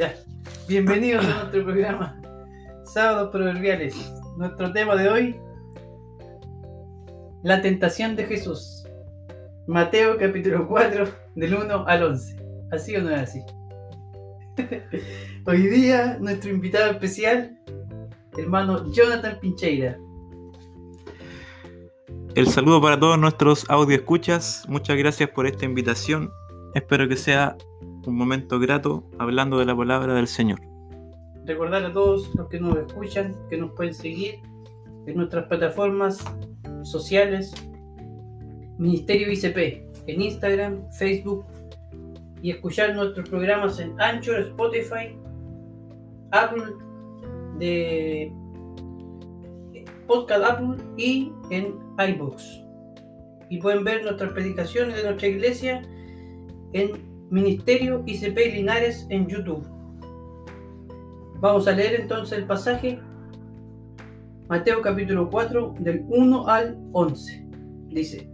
Ya. Bienvenidos a nuestro programa Sábados Proverbiales. Nuestro tema de hoy, la tentación de Jesús. Mateo capítulo 4, del 1 al 11. ¿Así o no es así? Hoy día, nuestro invitado especial, hermano Jonathan Pincheira. El saludo para todos nuestros audio escuchas. Muchas gracias por esta invitación. Espero que sea un momento grato hablando de la palabra del Señor. Recordar a todos los que nos escuchan que nos pueden seguir en nuestras plataformas sociales Ministerio ICP en Instagram, Facebook y escuchar nuestros programas en Anchor, Spotify, Apple de Podcast Apple y en iBooks. Y pueden ver nuestras predicaciones de nuestra iglesia en Ministerio ICP Linares en YouTube. Vamos a leer entonces el pasaje Mateo capítulo 4 del 1 al 11. Dice,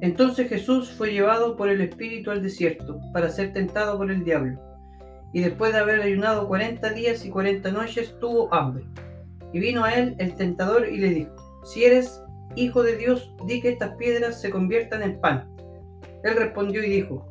entonces Jesús fue llevado por el Espíritu al desierto para ser tentado por el diablo. Y después de haber ayunado 40 días y 40 noches tuvo hambre. Y vino a él el tentador y le dijo, si eres hijo de Dios, di que estas piedras se conviertan en pan. Él respondió y dijo,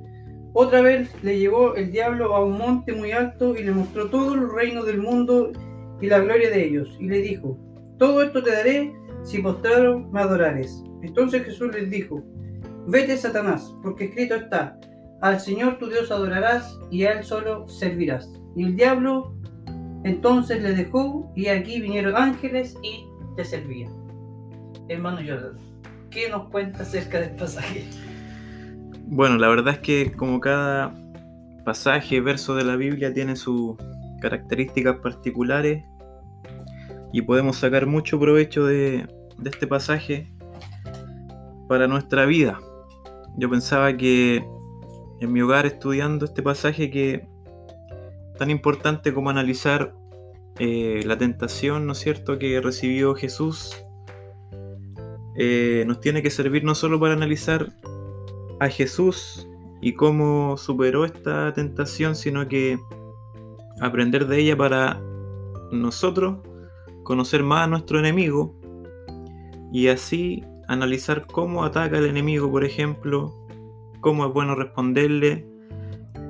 Otra vez le llevó el diablo a un monte muy alto y le mostró todo el reino del mundo y la gloria de ellos. Y le dijo, todo esto te daré si postrado me adorares. Entonces Jesús les dijo, vete Satanás, porque escrito está, al Señor tu Dios adorarás y a Él solo servirás. Y el diablo entonces le dejó y aquí vinieron ángeles y le servían. Hermano Jordan, ¿qué nos cuenta acerca del pasaje? Bueno, la verdad es que como cada pasaje, verso de la Biblia tiene sus características particulares y podemos sacar mucho provecho de, este pasaje para nuestra vida. Yo pensaba que en mi hogar estudiando este pasaje que tan importante como analizar eh, la tentación, ¿no es cierto?, que recibió Jesús, eh, nos tiene que servir no solo para analizar a Jesús y cómo superó esta tentación, sino que aprender de ella para nosotros conocer más a nuestro enemigo y así analizar cómo ataca el enemigo, por ejemplo, cómo es bueno responderle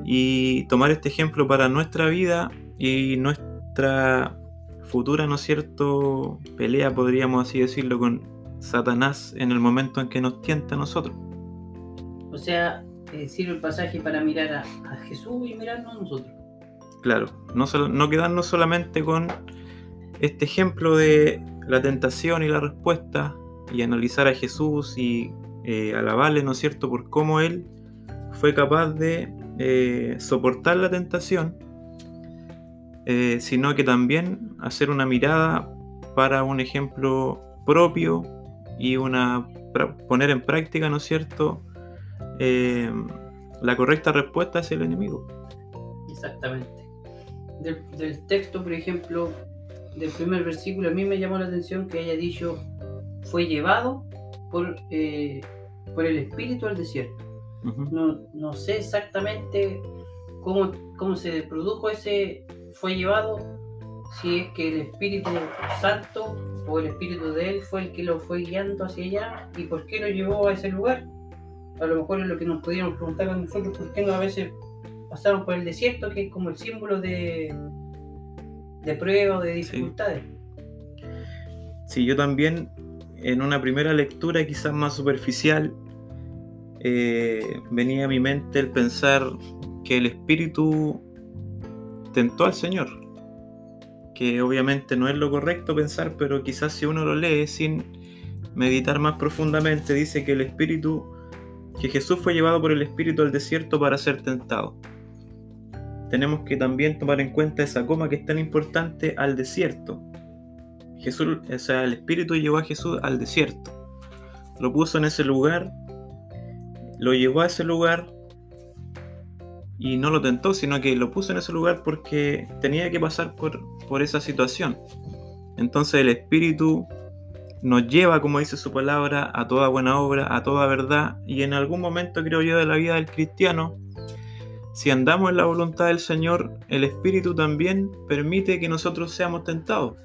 y tomar este ejemplo para nuestra vida y nuestra futura, ¿no es cierto?, pelea, podríamos así decirlo, con Satanás en el momento en que nos tienta a nosotros. O sea, eh, sirve el pasaje para mirar a, Jesús y mirarnos a nosotros. Claro, no, solo, no quedarnos solamente con este ejemplo de la tentación y la respuesta y analizar a Jesús y eh, alabarle, ¿no es cierto?, por cómo Él fue capaz de eh, soportar la tentación, eh, sino que también hacer una mirada para un ejemplo propio y una poner en práctica, ¿no es cierto?, eh, la correcta respuesta es el enemigo. Exactamente. Del, del, texto, por ejemplo, del primer versículo, a mí me llamó la atención que haya dicho, fue llevado por, eh, por el Espíritu al desierto. Uh -huh. no, no, sé exactamente cómo, cómo se produjo ese, fue llevado, si es que el Espíritu Santo o el Espíritu de Él fue el que lo fue guiando hacia allá y por qué lo llevó a ese lugar a lo mejor es lo que nos podríamos preguntar a nosotros, por qué no a veces pasamos por el desierto, que es como el símbolo de, de prueba o de dificultades. Sí. sí. yo también en una primera lectura quizás más superficial eh, venía a mi mente el pensar que el Espíritu tentó al Señor, que obviamente no es lo correcto pensar, pero quizás si uno lo lee sin meditar más profundamente, dice que el Espíritu que Jesús fue llevado por el Espíritu al desierto para ser tentado. tenemos que también tomar en cuenta esa coma que es tan importante al desierto. Jesús, o sea, el Espíritu llevó a Jesús al desierto. Lo puso en ese lugar, lo llevó a ese lugar y no lo tentó, sino que lo puso en ese lugar porque tenía que pasar por, por esa situación. Entonces el Espíritu nos lleva, como dice su palabra, a toda buena obra, a toda verdad, y en algún momento creo yo de la vida del cristiano, si andamos en la voluntad del Señor, el Espíritu también permite que nosotros seamos tentados.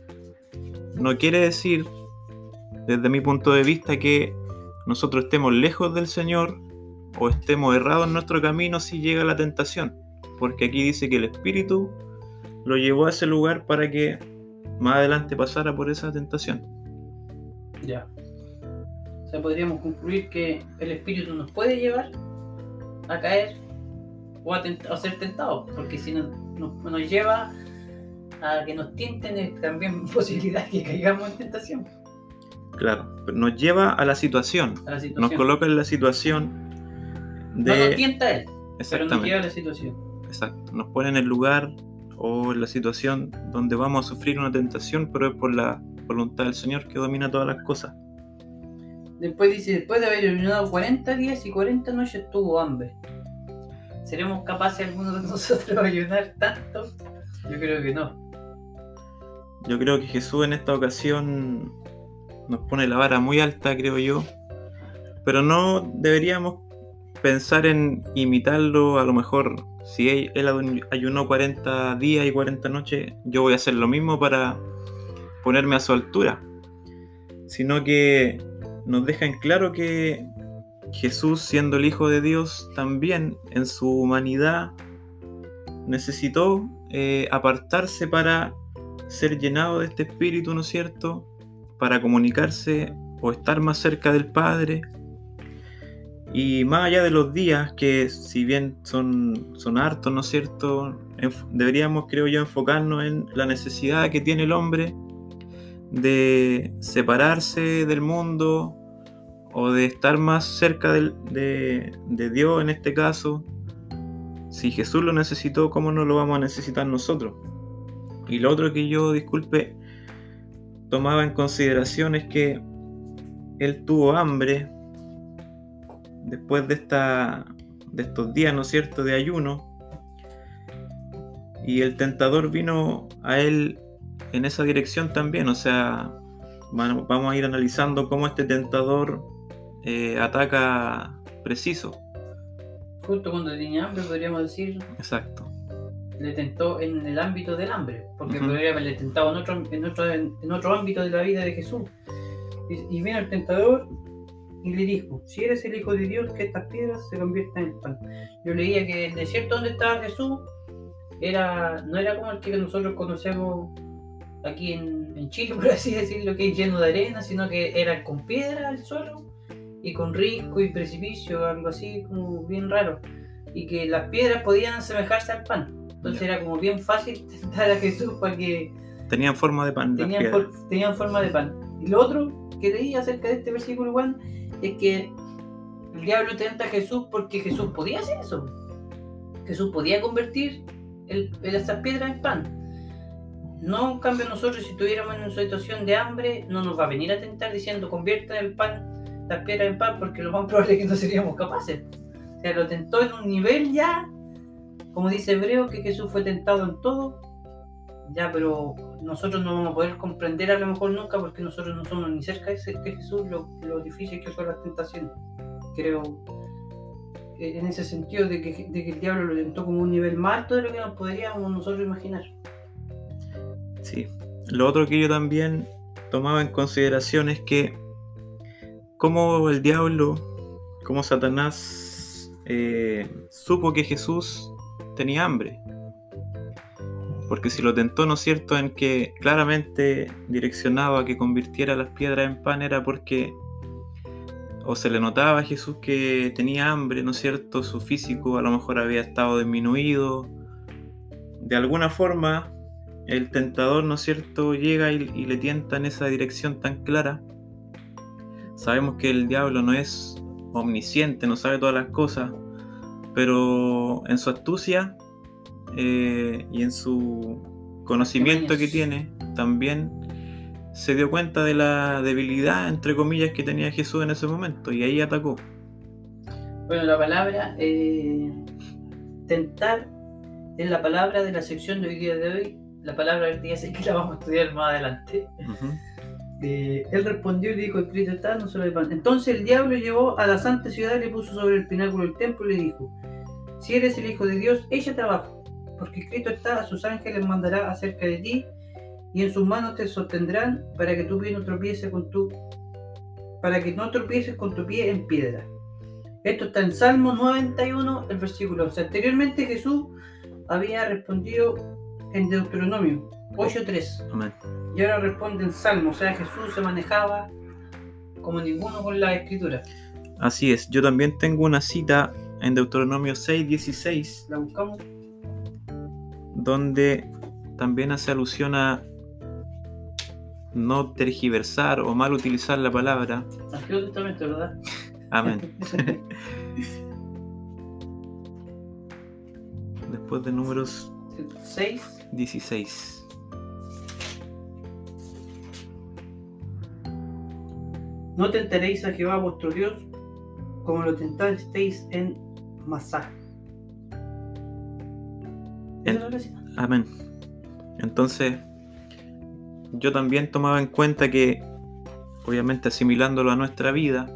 No quiere decir, desde mi punto de vista, que nosotros estemos lejos del Señor o estemos errados en nuestro camino si llega la tentación. Porque aquí dice que el Espíritu lo llevó a ese lugar para que más adelante pasara por esa tentación. Ya. O sea, podríamos concluir que el espíritu nos puede llevar a caer o a, ser tentados, porque si nos, nos, lleva a que nos tienten, es también posibilidad que caigamos en tentación. Claro, pero nos lleva a la situación. Nos coloca en la situación de. No nos tienta él, pero nos lleva a la situación. Exacto, nos pone en el lugar o en la situación donde vamos a sufrir una tentación, pero es por la voluntad del Señor que domina todas las cosas. Después dice, después de haber ayunado 40 días y 40 noches tuvo hambre. ¿Seremos capaces algunos de nosotros de ayunar tanto? Yo creo que no. Yo creo que Jesús en esta ocasión nos pone la vara muy alta, creo yo. Pero no deberíamos pensar en imitarlo, a lo mejor si él ayunó 40 días y 40 noches, yo voy a hacer lo mismo para ponerme a su altura, sino que nos deja en claro que Jesús, siendo el Hijo de Dios, también en su humanidad necesitó eh, apartarse para ser llenado de este espíritu, ¿no es cierto? Para comunicarse o estar más cerca del Padre. Y más allá de los días, que si bien son, son hartos, ¿no es cierto? deberíamos, creo yo, enfocarnos en la necesidad que tiene el hombre de separarse del mundo o de estar más cerca de, Dios en este caso. Si Jesús lo necesitó, ¿cómo no lo vamos a necesitar nosotros? Y lo otro que yo, disculpe, tomaba en consideración es que él tuvo hambre después de, esta, de estos días, ¿no es cierto?, de ayuno. Y el tentador vino a él en esa dirección también. O sea, vamos a ir analizando cómo este tentador eh, ataca preciso. Justo cuando tenía hambre, podríamos decir. Exacto. Le tentó en el ámbito del hambre, porque podría haberle tentado en otro, en, otro, en otro ámbito de la vida de Jesús. Y, y vino el tentador y le dijo, si eres el Hijo de Dios, que estas piedras se conviertan en pan. Yo leía que el desierto donde estaba Jesús era, no era como el que nosotros conocemos aquí en, Chile, por así decirlo, que es lleno de arena, sino que era con piedra el suelo y con risco y precipicio, algo así como bien raro. Y que las piedras podían asemejarse al pan. Entonces era como bien fácil tentar a Jesús para que... Tenían forma de pan. Tenían, tenían forma de pan. Y lo otro que leí acerca de este versículo, Juan, es que el diablo tenta a Jesús porque Jesús podía hacer eso. Jesús podía convertir el, esas piedras en pan. No, en cambio, nosotros, si estuviéramos en una situación de hambre, no nos va a venir a tentar diciendo convierta el pan, la piedra en pan, porque lo más probable es que no seríamos capaces. O sea, lo tentó en un nivel ya, como dice Hebreo, que Jesús fue tentado en todo, ya, pero nosotros no vamos a poder comprender a lo mejor nunca porque nosotros no somos ni cerca de Jesús lo, difícil que fue la tentación. Creo eh, en ese sentido de que, de que el diablo lo tentó como un nivel más alto de lo que nos podríamos nosotros imaginar. Sí. Lo otro que yo también tomaba en consideración es que como el diablo, como Satanás eh, supo que Jesús tenía hambre. Porque si lo tentó, ¿no es cierto?, en que claramente direccionaba que convirtiera las piedras en pan era porque o se le notaba a Jesús que tenía hambre, ¿no es cierto? Su físico a lo mejor había estado disminuido. De alguna forma, el tentador, ¿no es cierto?, llega y, le tienta en esa dirección tan clara. Sabemos que el diablo no es omnisciente, no sabe todas las cosas, pero en su astucia eh, y en su conocimiento que tiene, también se dio cuenta de la debilidad, entre comillas, que tenía Jesús en ese momento y ahí atacó. Bueno, la palabra eh, tentar es la palabra de la sección de hoy día de hoy. La palabra día sé que la vamos a estudiar más adelante. Ujú. Eh, él respondió y dijo, escrito está, no solo pan. Entonces el diablo llevó a la santa ciudad, le puso sobre el pináculo del templo y le dijo, si eres el Hijo de Dios, échate abajo, porque escrito está, a sus ángeles mandará acerca de ti, y en sus manos te sostendrán para que tu pie no tropiece con tu, para que no tropieces con tu pie en piedra. Esto está en Salmo 91, el versículo 11. Anteriormente Jesús había respondido en Deuteronomio 8.3. Amén. Y ahora responde en Salmo, o sea, Jesús se manejaba como ninguno con la escritura. Así es, yo también tengo una cita en Deuteronomio 6:16 La buscamos. donde también hace alusión a no tergiversar o mal utilizar la palabra. Antiguo Testamento, ¿verdad? Amén. Después de números 6. 16. No tentaréis a Jehová vuestro Dios como lo tentasteis en Masá. Amén. Entonces, yo también tomaba en cuenta que, obviamente asimilándolo a nuestra vida,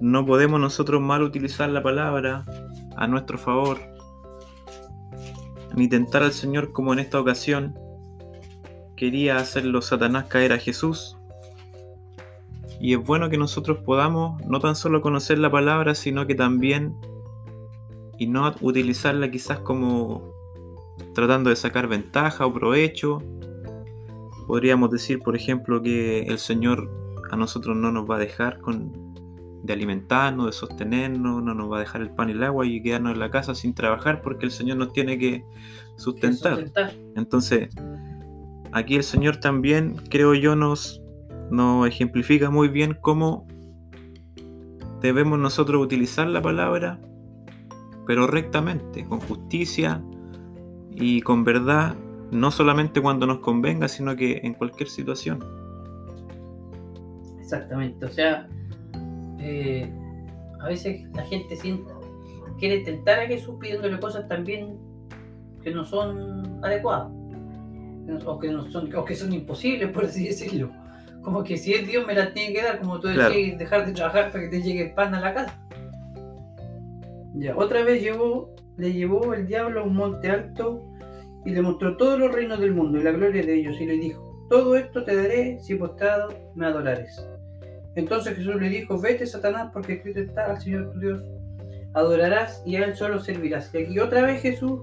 no podemos nosotros mal utilizar la palabra a nuestro favor, ni tentar al Señor como en esta ocasión quería hacerlo Satanás caer a Jesús. Y es bueno que nosotros podamos no tan solo conocer la palabra, sino que también, y no utilizarla quizás como tratando de sacar ventaja o provecho. Podríamos decir, por ejemplo, que el Señor a nosotros no nos va a dejar con, de alimentarnos, de sostenernos, no nos va a dejar el pan y el agua y quedarnos en la casa sin trabajar porque el Señor nos tiene que Que sustentar. sustentar. Entonces, aquí el Señor también, creo yo, nos, nos ejemplifica muy bien cómo debemos nosotros utilizar la palabra, pero rectamente, con justicia y con verdad, no solamente cuando nos convenga, sino que en cualquier situación. Exactamente, o sea, eh, a veces la gente siente- quiere tentar a Jesús pidiéndole cosas también que no son adecuadas, o que, no son, o que son imposibles, por así decirlo. Como que si es Dios me la tiene que dar, como tú Claro. decías, dejar de trabajar para que te llegue el pan a la casa. Ya, otra vez llevó, le llevó el diablo a un monte alto y le mostró todos los reinos del mundo y la gloria de ellos y le dijo, todo esto te daré si postrado me adorares. Entonces Jesús le dijo, vete Satanás, porque escrito está al Señor tu Dios, adorarás y a Él solo servirás. Y aquí otra vez Jesús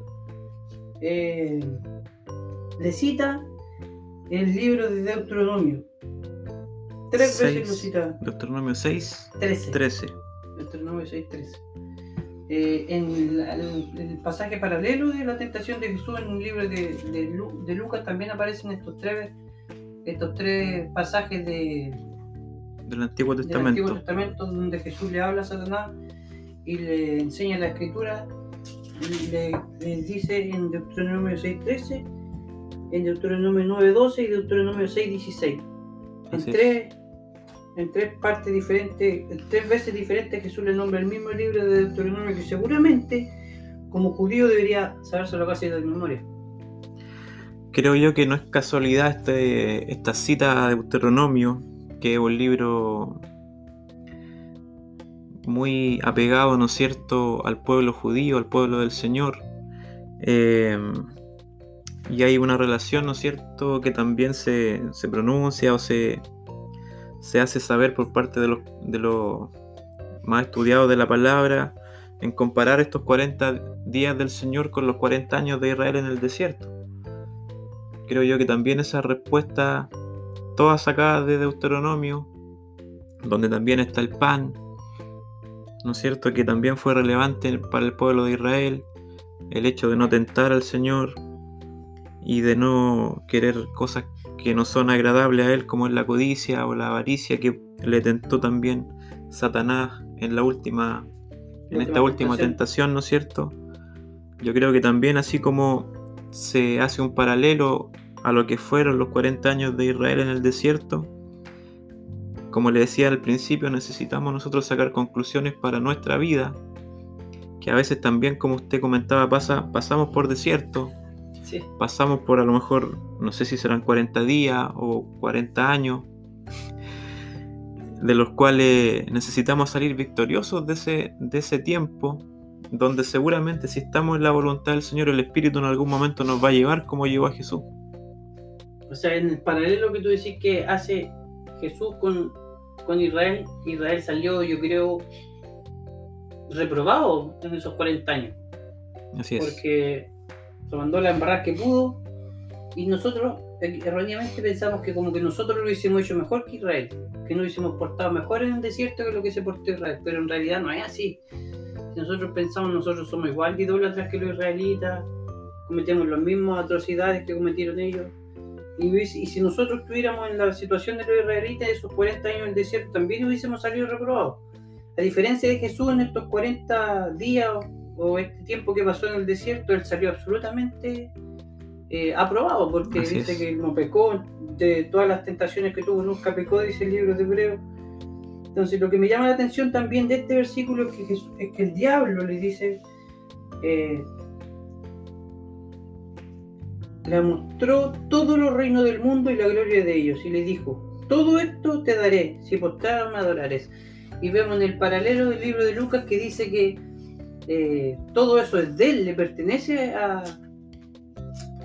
eh, le cita el libro de Deuteronomio. Tres veces lo cita. Deuteronomio 6, Trece. 13. 13. Deuteronomio 6, 13. Eh, en la- el, el pasaje paralelo de la tentación de Jesús en un libro de, de Lucas también aparecen estos tres, estos tres pasajes de, Del Antiguo del Antiguo Testamento. Testamento donde Jesús le habla a Satanás y le enseña la escritura. y Le, le dice en Deuteronomio 6.13, en Deuteronomio 9.12 y Deuteronomio 6.16. En tres, en tres partes diferentes, en tres veces diferentes Jesús le nombra el mismo libro de Deuteronomio que seguramente como judío debería sabérselo casi de memoria. Creo yo que no es casualidad este, esta cita de Deuteronomio, que es un libro muy apegado, ¿no es cierto?, al pueblo judío, al pueblo del Señor. Eh, y hay una relación, ¿no es cierto?, que también se, se pronuncia o se, se hace saber por parte de los, de los más estudiados de la palabra en comparar estos 40 días del Señor con los 40 años de Israel en el desierto creo yo que también esa respuesta, todas sacadas de Deuteronomio, donde también está el pan, ¿no es cierto? Que también fue relevante para el pueblo de Israel, el hecho de no tentar al Señor y de no querer cosas que no son agradables a Él, como es la codicia o la avaricia que le tentó también Satanás en la última, en esta última tentación, ¿no es cierto? yo creo que también así como se hace un paralelo a lo que fueron los 40 años de Israel en el desierto, como le decía al principio, necesitamos nosotros sacar conclusiones para nuestra vida, que a veces también, como usted comentaba, pasa, pasamos por desierto, Sí. pasamos por a lo mejor, no sé si serán 40 días o 40 años, de los cuales necesitamos salir victoriosos de ese, de ese tiempo, donde seguramente si estamos en la voluntad del Señor, el Espíritu en algún momento nos va a llevar como llevó a Jesús. O sea, en el paralelo que tú decís que hace Jesús con, con Israel, Israel salió, yo creo, reprobado en esos 40 años. Así es. Porque se mandó la embarrada que pudo y nosotros eh, erróneamente pensamos que como que nosotros lo hubiésemos hecho mejor que Israel, que nos hubiésemos portado mejor en el desierto que lo que se portó Israel, pero en realidad no es así. Si nosotros pensamos, nosotros somos igual de idólatras que los israelitas, cometemos las mismas atrocidades que cometieron ellos. Y, si nosotros estuviéramos en la situación de los israelitas, esos 40 años en el desierto, también hubiésemos salido reprobados. A diferencia de Jesús en estos 40 días o este tiempo que pasó en el desierto, él salió absolutamente eh, aprobado, porque Así dice es. que no pecó, de todas las tentaciones que tuvo, nunca pecó, dice el libro de Hebreo. Entonces, lo que me llama la atención también de este versículo es que, Jesús- es que el diablo le dice, eh, le mostró todos los reinos del mundo y la gloria de ellos, y le dijo, todo esto te daré si postrado me adorares. Y vemos en el paralelo del libro de Lucas que dice que eh, todo eso es de él, le pertenece a,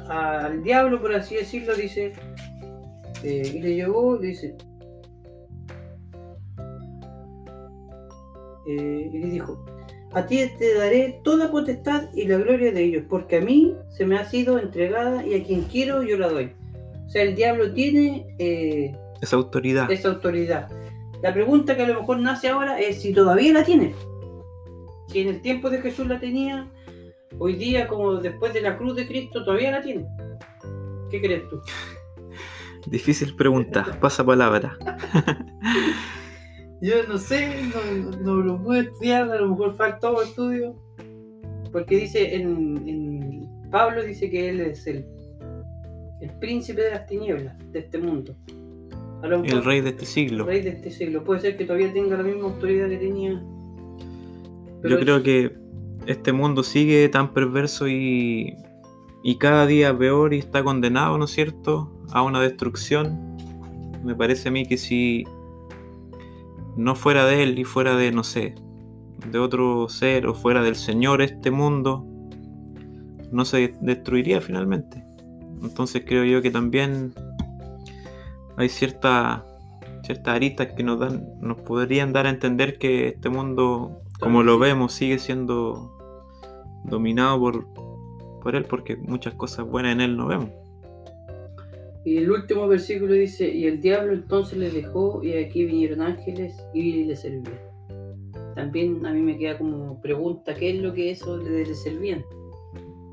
al diablo, por así decirlo, dice, eh, y le llevó, dice, eh, y le dijo, a ti te daré toda potestad y la gloria de ellos, porque a mí se me ha sido entregada y a quien quiero yo la doy. O sea, el diablo tiene eh, Esa autoridad. esa autoridad. La pregunta que a lo mejor nace ahora es si todavía la tiene. Si en el tiempo de Jesús la tenía, hoy día, como después de la cruz de Cristo, todavía la tiene. ¿Qué crees tú? Difícil pregunta. Pasa palabra. Yo no sé, no, no lo puedo estudiar, a lo mejor faltó estudio. Porque dice, en, en- Pablo dice que él es el, el príncipe de las tinieblas de este mundo. A lo mejor- El rey de este siglo. rey de este siglo. Puede ser que todavía tenga la misma autoridad que tenía. Yo creo es- que este mundo sigue tan perverso y, y cada día peor y está condenado, ¿no es cierto?, a una destrucción. Me parece a mí que si no fuera de él y fuera de, no sé, de otro ser o fuera del Señor este mundo, no se destruiría finalmente. Entonces creo yo que también hay cierta, ciertas aristas que nos dan, nos podrían dar a entender que este mundo, como lo vemos, sigue siendo dominado por, por él, porque muchas cosas buenas en él no vemos. Y el último versículo dice, y el diablo entonces le dejó y aquí vinieron ángeles y le servían. También a mí me queda como pregunta, ¿qué es lo que eso le, le servían?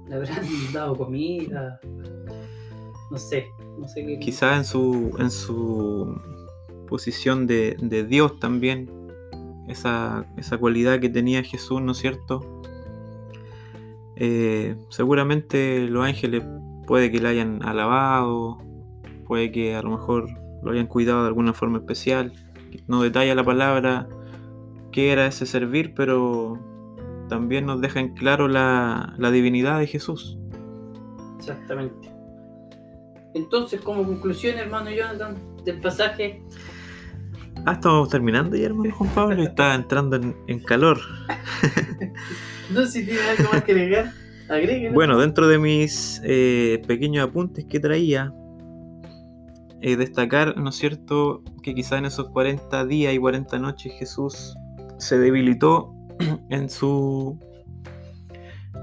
¿Le habrán dado comida? No sé, no sé qué. Quizás en su, en su posición de, de Dios también, esa, esa cualidad que tenía Jesús, ¿no es cierto? Eh, seguramente los ángeles puede que le hayan alabado, puede que a lo mejor lo hayan cuidado de alguna forma especial. No detalla la palabra qué era ese servir, pero también nos deja en claro la, la divinidad de Jesús. Exactamente. Entonces, como conclusión, hermano Jonathan, del pasaje, Ah, estamos terminando ya, hermano Juan Pablo, y está entrando en, en calor. no sé si tiene algo más que agregar, agréguelo. Bueno, dentro de mis eh, pequeños apuntes que traía, eh, destacar, ¿no es cierto?, que quizá en esos 40 días y 40 noches Jesús se debilitó en su,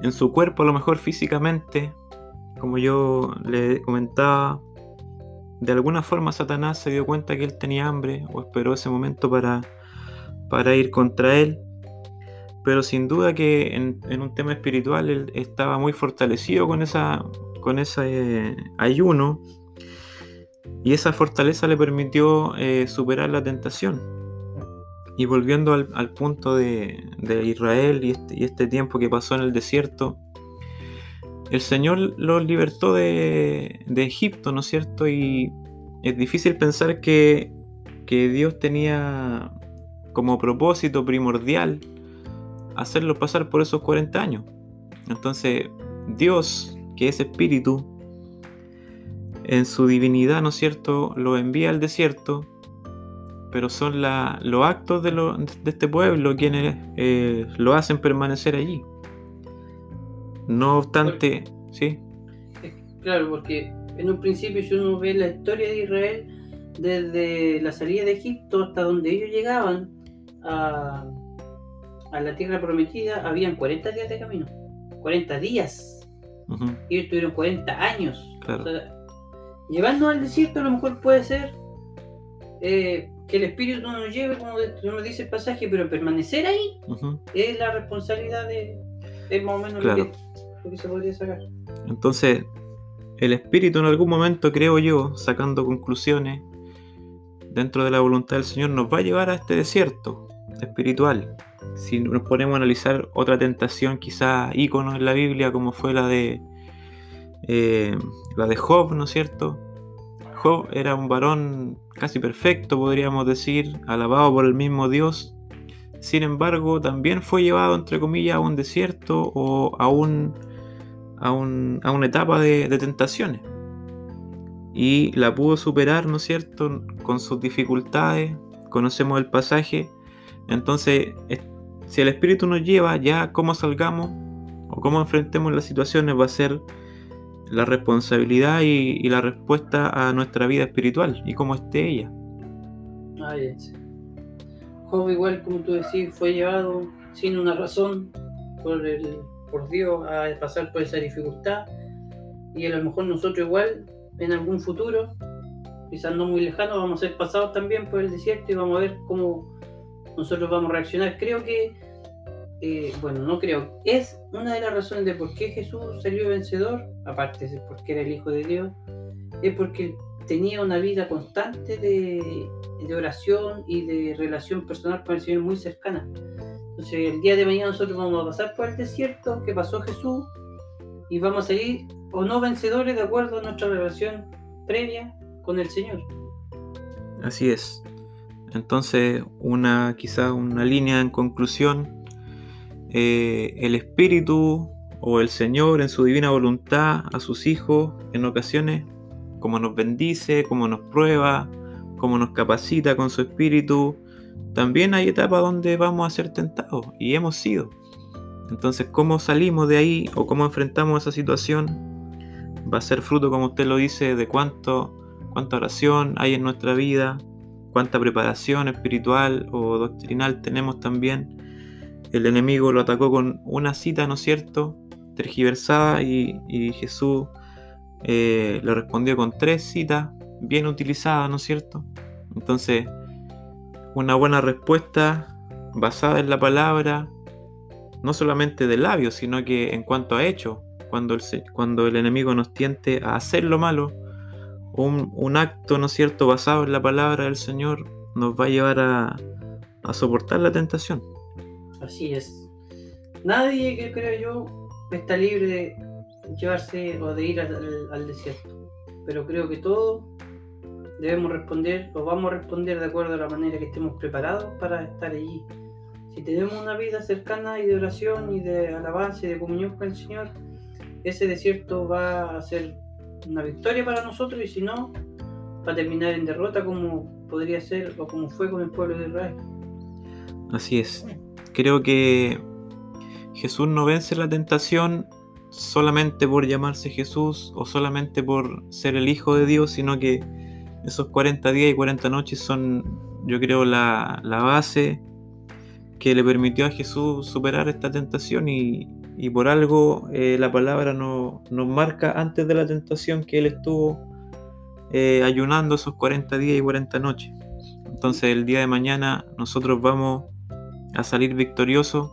en su cuerpo, a lo mejor físicamente, como yo le comentaba, de alguna forma Satanás se dio cuenta que él tenía hambre o esperó ese momento para, para ir contra él. Pero sin duda que en, un tema espiritual él estaba muy fortalecido con, esa, con ese ayuno y esa fortaleza le permitió eh, superar la tentación. Y volviendo al, punto de, Israel y este, y este tiempo que pasó en el desierto, el Señor los libertó de, de Egipto, ¿no es cierto? Y es difícil pensar que, que Dios tenía como propósito primordial hacerlos pasar por esos 40 años. Entonces, Dios, que es espíritu, en su divinidad, ¿no es cierto?, lo envía al desierto, pero son los actos de, de, este pueblo quienes eh, lo hacen permanecer allí. No obstante, ¿sí? Claro, porque en un principio si uno ve la historia de Israel, desde la salida de Egipto hasta donde ellos llegaban a, a la tierra prometida, habían 40 días de camino. 40 días. Y ellos tuvieron 40 años. Claro. Llevando al desierto a lo mejor puede ser eh, que el espíritu no nos lleve, como nos dice el pasaje, pero permanecer ahí es la responsabilidad de, es más o menos lo, que, lo que se podría sacar. Entonces, el espíritu en algún momento, creo yo, sacando conclusiones dentro de la voluntad del Señor, nos va a llevar a este desierto espiritual. Si nos ponemos a analizar otra tentación, quizá ícono en la Biblia, como fue la de eh, la de Job, ¿no es cierto? Job era un varón casi perfecto, podríamos decir, alabado por el mismo Dios. Sin embargo, también fue llevado, entre comillas, a un desierto o a, un, a, una etapa de, de tentaciones. Y la pudo superar, ¿no es cierto?, con sus dificultades. Conocemos el pasaje. Entonces, si el Espíritu nos lleva, ya cómo salgamos o cómo enfrentemos las situaciones va a ser la responsabilidad y, la respuesta a nuestra vida espiritual y cómo esté ella. Ay, Job igual como tú decís fue llevado sin una razón por, el, por Dios a pasar por esa dificultad. Y a lo mejor nosotros igual en algún futuro quizás no muy lejano vamos a ser pasados también por el desierto y vamos a ver cómo nosotros vamos a reaccionar. Creo que eh, bueno, no creo, es una de las razones de por qué Jesús salió vencedor, aparte de porque era el Hijo de Dios, es porque tenía una vida constante de, oración y de relación personal con el Señor muy cercana. Entonces, el día de mañana nosotros vamos a pasar por el desierto que pasó Jesús y vamos a salir o no vencedores de acuerdo a nuestra relación previa con el Señor. Así es. Entonces, una quizá una línea en conclusión eh, el Espíritu o el Señor en su divina voluntad a sus hijos en ocasiones, como nos bendice, como nos prueba, como nos capacita con su Espíritu, también hay etapas donde vamos a ser tentados y hemos sido. Entonces, cómo salimos de ahí o cómo enfrentamos esa situación va a ser fruto, como usted lo dice, de cuánto, cuánta oración hay en nuestra vida, cuánta preparación espiritual o doctrinal tenemos también el enemigo lo atacó con una cita, ¿no es cierto? Tergiversada y, Jesús eh, le respondió con tres citas bien utilizadas, ¿no es cierto? Entonces, una buena respuesta basada en la palabra, no solamente de labios, sino que en cuanto a hecho, cuando el, cuando el enemigo nos tiente a hacer lo malo, un, acto, ¿no es cierto?, basado en la palabra del Señor, nos va a llevar a soportar la tentación. Así es. Nadie, que creo yo, está libre de llevarse o de ir al, desierto. Pero creo que todos debemos responder o vamos a responder de acuerdo a la manera que estemos preparados para estar allí. Si tenemos una vida cercana y de oración y de alabanza y de comunión con el Señor, ese desierto va a ser una victoria para nosotros y si no, va a terminar en derrota como podría ser o como fue con el pueblo de Israel. Así es. Creo que Jesús no vence la tentación solamente por llamarse Jesús o solamente por ser el Hijo de Dios, sino que esos 40 días y 40 noches son, yo creo, la, base que le permitió a Jesús superar esta tentación y, por algo eh, la palabra no, nos marca antes de la tentación que Él estuvo eh, ayunando esos 40 días y 40 noches. Entonces el día de mañana nosotros vamos a salir victorioso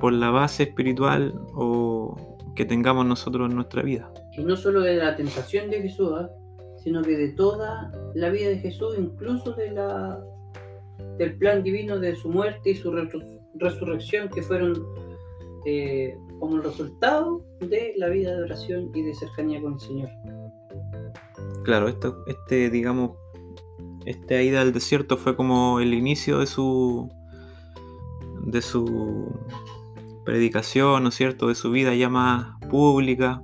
por la base espiritual o que tengamos nosotros en nuestra vida. Y no solo de la tentación de Jesús, ¿ah? sino que de toda la vida de Jesús, incluso de la, del plan divino de su muerte y su resurrección, que fueron eh, como el resultado de la vida de oración y de cercanía con el Señor. Claro, esto, este, digamos, esta ida al desierto fue como el inicio de su de su predicación, ¿no es cierto?, de su vida ya más pública.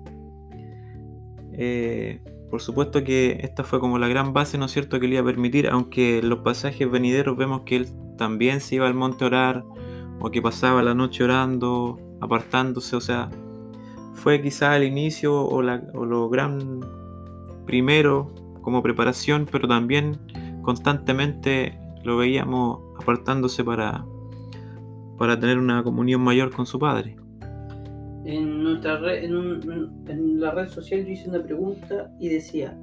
Eh, por supuesto que esta fue como la gran base, ¿no es cierto?, que le iba a permitir, aunque en los pasajes venideros vemos que él también se iba al monte a orar, o que pasaba la noche orando, apartándose, o sea, fue quizá el inicio o, o lo gran primero como preparación, pero también constantemente lo veíamos apartándose para, para tener una comunión mayor con su Padre. En, nuestra en, la red social yo hice una pregunta y decía,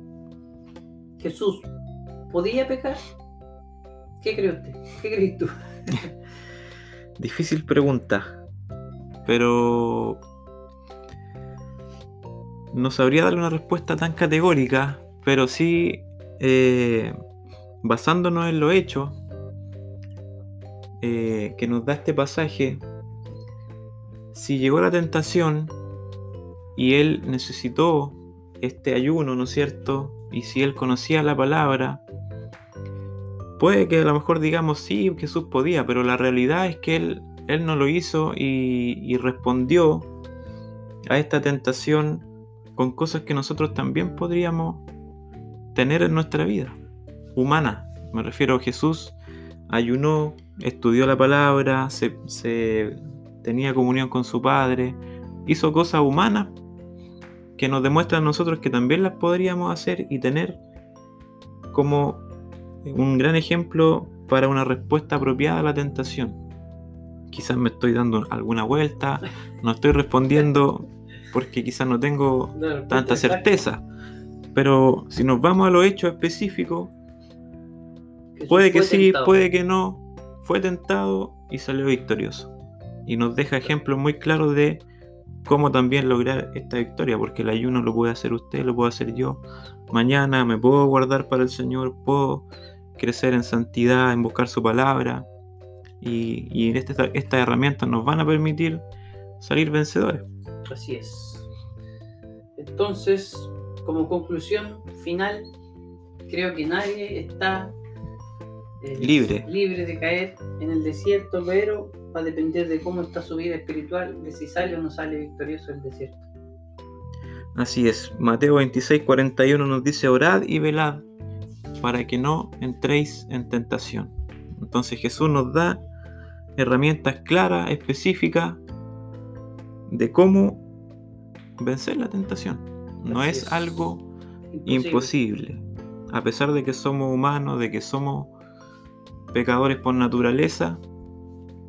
Jesús, ¿podía pecar? ¿Qué cree usted? ¿Qué crees tú? Difícil pregunta, pero no sabría darle una respuesta tan categórica, pero sí, eh, basándonos en lo hecho, eh, que nos da este pasaje, si llegó la tentación y él necesitó este ayuno, ¿no es cierto? Y si él conocía la palabra, puede que a lo mejor digamos sí, Jesús podía, pero la realidad es que él, él no lo hizo y, y respondió a esta tentación con cosas que nosotros también podríamos tener en nuestra vida humana. Me refiero a Jesús ayunó, estudió la palabra, se, tenía comunión con su Padre, hizo cosas humanas que nos demuestran a nosotros que también las podríamos hacer y tener como un gran ejemplo para una respuesta apropiada a la tentación. Quizás me estoy dando alguna vuelta, no estoy respondiendo porque quizás no tengo tanta certeza, pero si nos vamos a los hechos específicos, puede que sí, puede que no. Fue tentado y salió victorioso. Y nos deja ejemplos muy claros de cómo también lograr esta victoria, porque el ayuno lo puede hacer usted, lo puedo hacer yo. Mañana me puedo guardar para el Señor, puedo crecer en santidad, en buscar su palabra. Y, y estas herramientas nos van a permitir salir vencedores. Así es. Entonces, como conclusión final, creo que nadie está libre. libre de caer en el desierto, pero va a depender de cómo está su vida espiritual, de si sale o no sale victorioso del desierto. Así es, Mateo 26, 41 nos dice, orad y velad para que no entréis en tentación. Entonces Jesús nos da herramientas claras, específicas, de cómo vencer la tentación. No es, algo imposible. A pesar de que somos humanos, de que somos pecadores por naturaleza,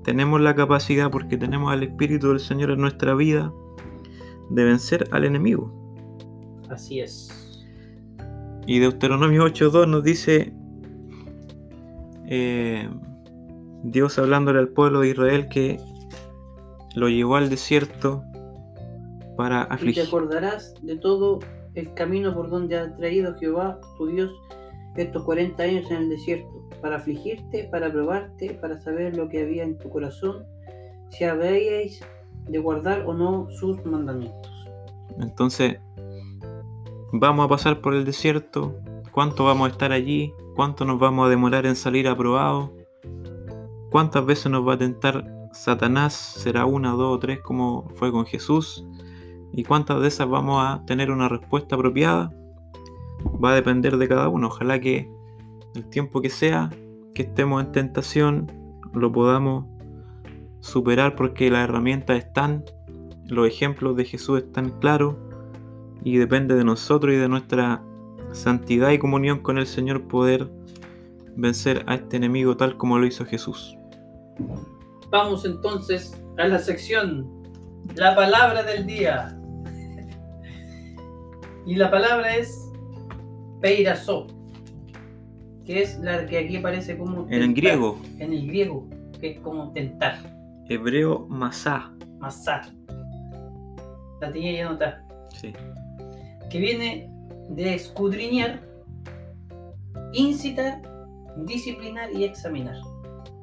tenemos la capacidad, porque tenemos al Espíritu del Señor en nuestra vida, de vencer al enemigo. Así es. Y Deuteronomio 8.2 nos dice, eh, Dios hablándole al pueblo de Israel que lo llevó al desierto para afligir. Y te acordarás de todo el camino por donde ha traído Jehová, tu Dios, estos 40 años en el desierto para afligirte, para probarte, para saber lo que había en tu corazón, si habíais de guardar o no sus mandamientos. Entonces, vamos a pasar por el desierto, cuánto vamos a estar allí, cuánto nos vamos a demorar en salir aprobados, cuántas veces nos va a tentar Satanás, será una, dos o tres como fue con Jesús, y cuántas de esas vamos a tener una respuesta apropiada, va a depender de cada uno. Ojalá que el tiempo que sea que estemos en tentación, lo podamos superar porque las herramientas están, los ejemplos de Jesús están claros y depende de nosotros y de nuestra santidad y comunión con el Señor poder vencer a este enemigo tal como lo hizo Jesús. Vamos entonces a la sección La palabra del día. y la palabra es Peirazo que es la que aquí aparece como... En el griego. En el griego, que es como tentar. Hebreo masá. Masá. La tenía ya anotada. Sí. Que viene de escudriñar, incitar, disciplinar y examinar.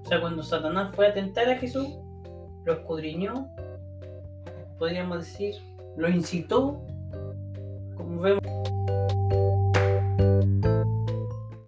O sea, cuando Satanás fue a tentar a Jesús, lo escudriñó, podríamos decir, lo incitó, como vemos